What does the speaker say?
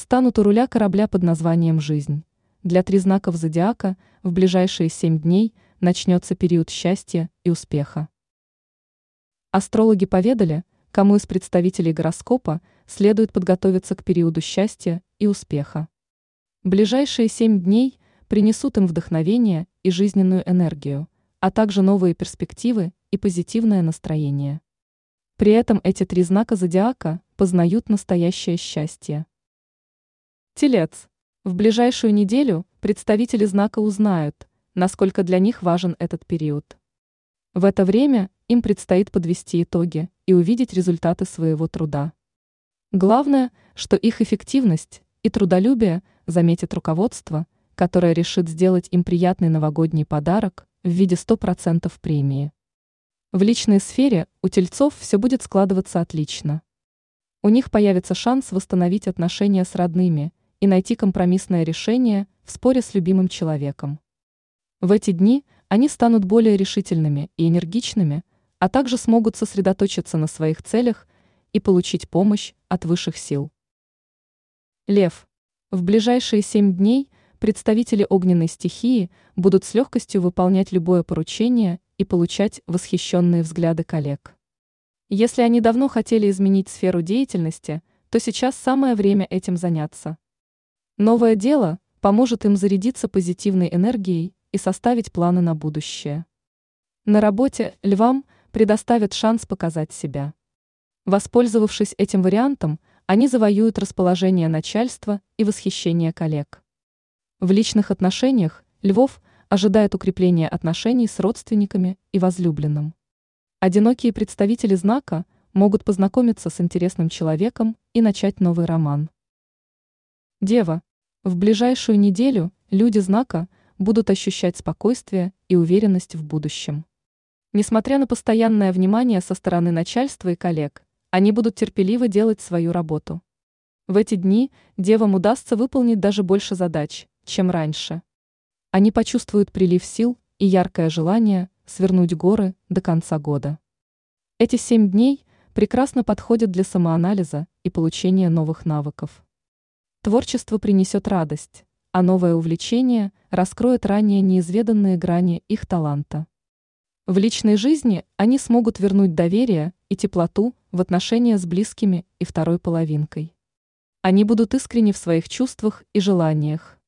станут у руля корабля под названием «Жизнь». Для три знаков зодиака в ближайшие семь дней начнется период счастья и успеха. Астрологи поведали, кому из представителей гороскопа следует подготовиться к периоду счастья и успеха. Ближайшие семь дней принесут им вдохновение и жизненную энергию, а также новые перспективы и позитивное настроение. При этом эти три знака зодиака познают настоящее счастье. Телец. В ближайшую неделю представители знака узнают, насколько для них важен этот период. В это время им предстоит подвести итоги и увидеть результаты своего труда. Главное, что их эффективность и трудолюбие заметит руководство, которое решит сделать им приятный новогодний подарок в виде 100% премии. В личной сфере у тельцов все будет складываться отлично. У них появится шанс восстановить отношения с родными и найти компромиссное решение в споре с любимым человеком. В эти дни они станут более решительными и энергичными, а также смогут сосредоточиться на своих целях и получить помощь от высших сил. Лев. В ближайшие семь дней представители огненной стихии будут с легкостью выполнять любое поручение и получать восхищенные взгляды коллег. Если они давно хотели изменить сферу деятельности, то сейчас самое время этим заняться. Новое дело поможет им зарядиться позитивной энергией и составить планы на будущее. На работе львам предоставят шанс показать себя. Воспользовавшись этим вариантом, они завоюют расположение начальства и восхищение коллег. В личных отношениях львов ожидает укрепление отношений с родственниками и возлюбленным. Одинокие представители знака могут познакомиться с интересным человеком и начать новый роман. Дева. В ближайшую неделю люди знака будут ощущать спокойствие и уверенность в будущем. Несмотря на постоянное внимание со стороны начальства и коллег, они будут терпеливо делать свою работу. В эти дни девам удастся выполнить даже больше задач, чем раньше. Они почувствуют прилив сил и яркое желание свернуть горы до конца года. Эти семь дней прекрасно подходят для самоанализа и получения новых навыков. Творчество принесет радость, а новое увлечение раскроет ранее неизведанные грани их таланта. В личной жизни они смогут вернуть доверие и теплоту в отношения с близкими и второй половинкой. Они будут искренни в своих чувствах и желаниях.